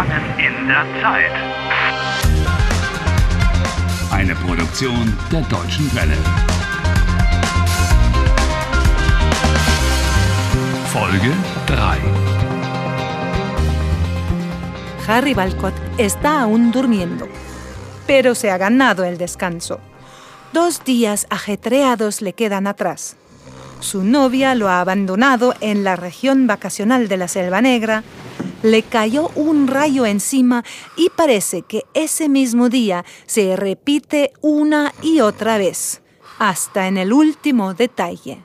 Gefangen in der Zeit. Eine Produktion der Deutschen Welle. Folge 3. Harry Balcott está aún durmiendo, pero se ha ganado el descanso. Dos días ajetreados le quedan atrás. Su novia lo ha abandonado en la región vacacional de la Selva Negra, le cayó un rayo encima y parece que ese mismo día se repite una y otra vez, hasta en el último detalle.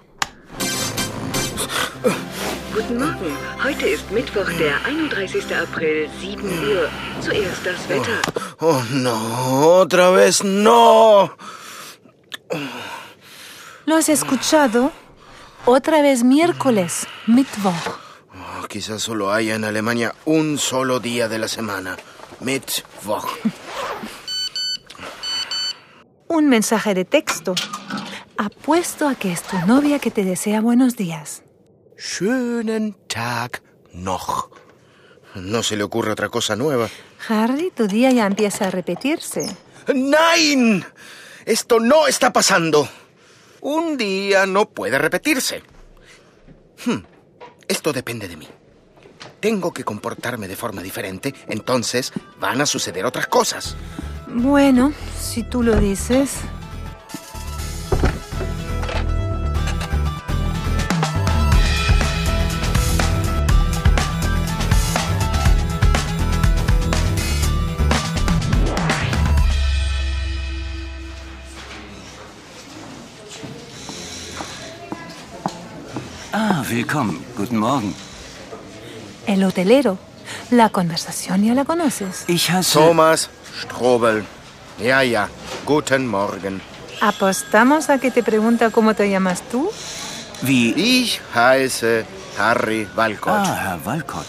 Guten Morgen. Heute ist Mittwoch, der 31. April, 7 Uhr. Zuerst das Wetter. Oh, no, otra vez no. ¿Lo has escuchado? Otra vez miércoles, Mittwoch. Quizás solo haya en Alemania un solo día de la semana. Mittwoch. Un mensaje de texto. Apuesto a que es tu novia que te desea buenos días. Schönen Tag noch. No se le ocurre otra cosa nueva. Harry, tu día ya empieza a repetirse. ¡Nein! Esto no está pasando. Un día no puede repetirse. Hmm, Esto depende de mí. Tengo que comportarme de forma diferente, entonces van a suceder otras cosas. Bueno, si tú lo dices. Ah, willkommen. Guten Morgen. El hotelero. La conversación ya la conoces. Ich heiße... Thomas Strobel. Ja, ja. Guten Morgen. ¿Apostamos a que te pregunta cómo te llamas tú? Wie... Ich heiße Harry Walcott. Ah, Herr Walcott.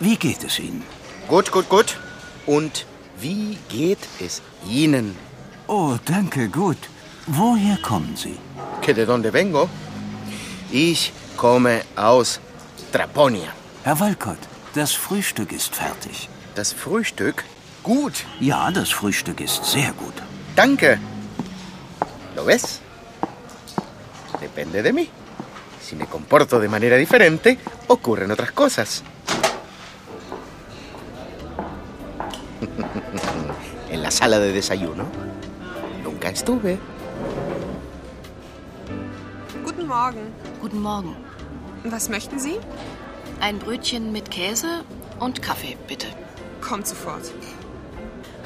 Wie geht es Ihnen? Gut, gut, gut. Und wie geht es Ihnen? Oh, danke, gut. Woher kommen Sie? ¿Que de dónde vengo? Ich komme aus Traponia. Herr Walcott, das Frühstück ist fertig. Das Frühstück? Gut. Ja, das Frühstück ist sehr gut. Danke. ¿Lo ves? Depende de mí. Si me comporto de manera diferente, ocurren otras cosas. en la sala de desayuno nunca estuve. Guten Morgen. Guten Morgen. Was möchten Sie? Ein Brötchen mit Käse und Kaffee, bitte. Kommt sofort.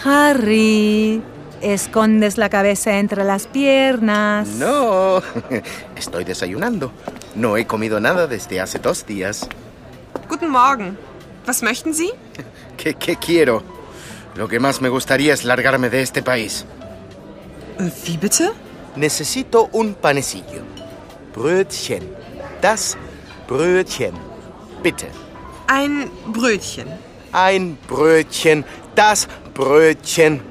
Harry, escondes la cabeza entre las piernas. No, estoy desayunando. No he comido nada desde hace dos días. Guten Morgen. Was möchten Sie? ¿Qué, qué quiero? Lo que más me gustaría es largarme de este país. Äh, Wie bitte? Necesito un panecillo. Brötchen. Das Brötchen. Bitte. Ein Brötchen. Ein Brötchen. Das Brötchen.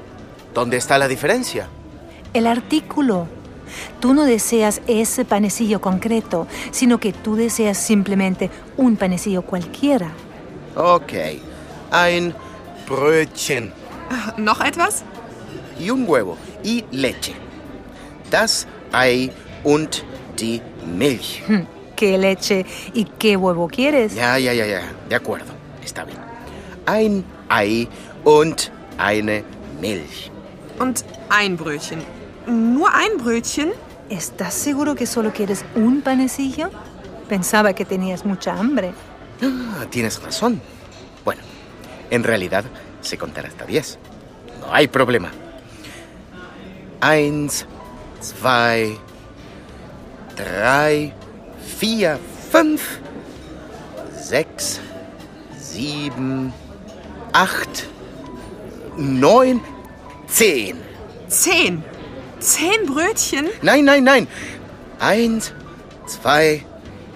¿Dónde está la diferencia? El artículo. Tú no deseas ese panecillo concreto, sino que tú deseas simplemente un panecillo cualquiera. Ok. Ein Brötchen. Äh, Noch etwas? Y un huevo. Y leche. Das Ei und die Milch. Hm, ¿Qué leche y qué huevo quieres? Ja, ja, ja, ja. De acuerdo. Está bien. Ein Ei und eine Milch. Und ein Brötchen. Nur ein Brötchen? ¿Estás seguro que solo quieres un panecillo? Pensaba que tenías mucha hambre. Ah, tienes razón. Bueno, en realidad sé contar hasta diez. No hay problema. Eins, zwei, drei, vier, fünf, sechs, sieben, acht, neun, zehn. Zehn. Zehn Brötchen? Nein, nein, nein. Eins, zwei,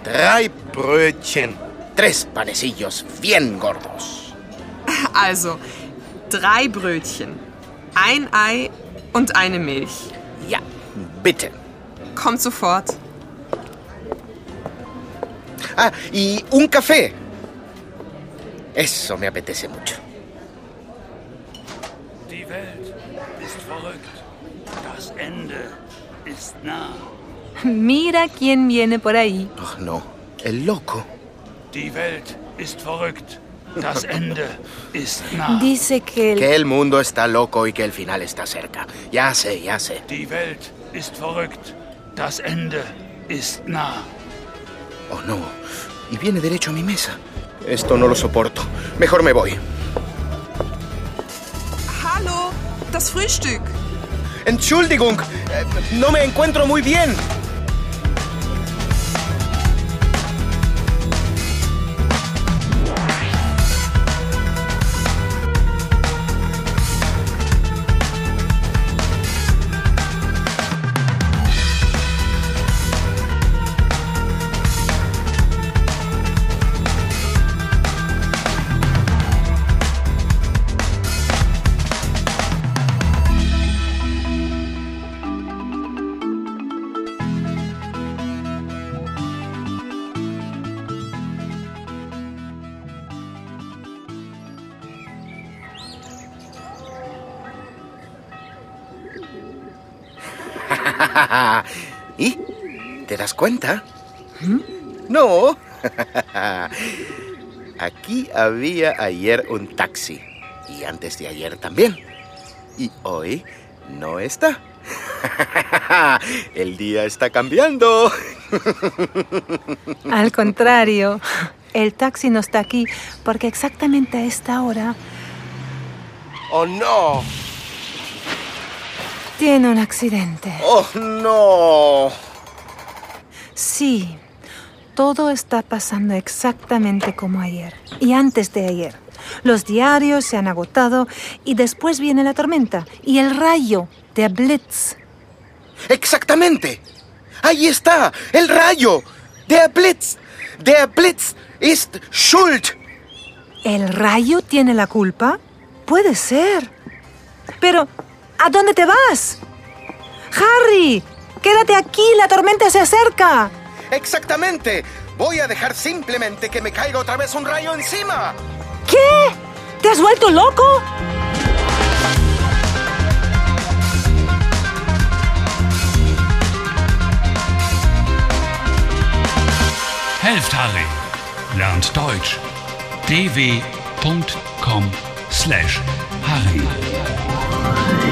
drei Brötchen. Tres panecillos bien gordos. Also, drei Brötchen. Ein Ei und eine Milch. Ja, bitte. Kommt sofort. Ah, y un café. Eso me apetece mucho. Die Welt ist verrückt. Das Ende ist nah. Mira quién viene por ahí. Oh, no. El loco. Die Welt ist verrückt. Das Ende ist nah. Dice que el... Que el mundo está loco y que el final está cerca. Ya sé, ya sé. Die Welt ist verrückt. Das Ende ist nah. Oh, no. Y viene derecho a mi mesa. Esto no lo soporto. Mejor me voy. Hallo, das Frühstück. Entschuldigung. eh, No me encuentro muy bien. ¿Y? ¿Te das cuenta? No. Aquí había ayer un taxi. Y antes de ayer también. Y hoy no está. El día está cambiando. Al contrario, el taxi no está aquí porque exactamente a esta hora ¡Oh, no! Tiene un accidente. ¡Oh, no! Sí, todo está pasando exactamente como ayer y antes de ayer. Los diarios se han agotado y después viene la tormenta y el rayo de Blitz. ¡Exactamente! ¡Ahí está! ¡El rayo! ¡Der Blitz! ¡Der Blitz ist schuld! ¿El rayo tiene la culpa? Puede ser. Pero, ¿a dónde te vas? Harry, quédate aquí, la tormenta se acerca. ¡Exactamente! Voy a dejar simplemente que me caiga otra vez un rayo encima. ¿Qué? ¿Te has vuelto loco? Helft Harry. Lernt Deutsch. dw.com/harry.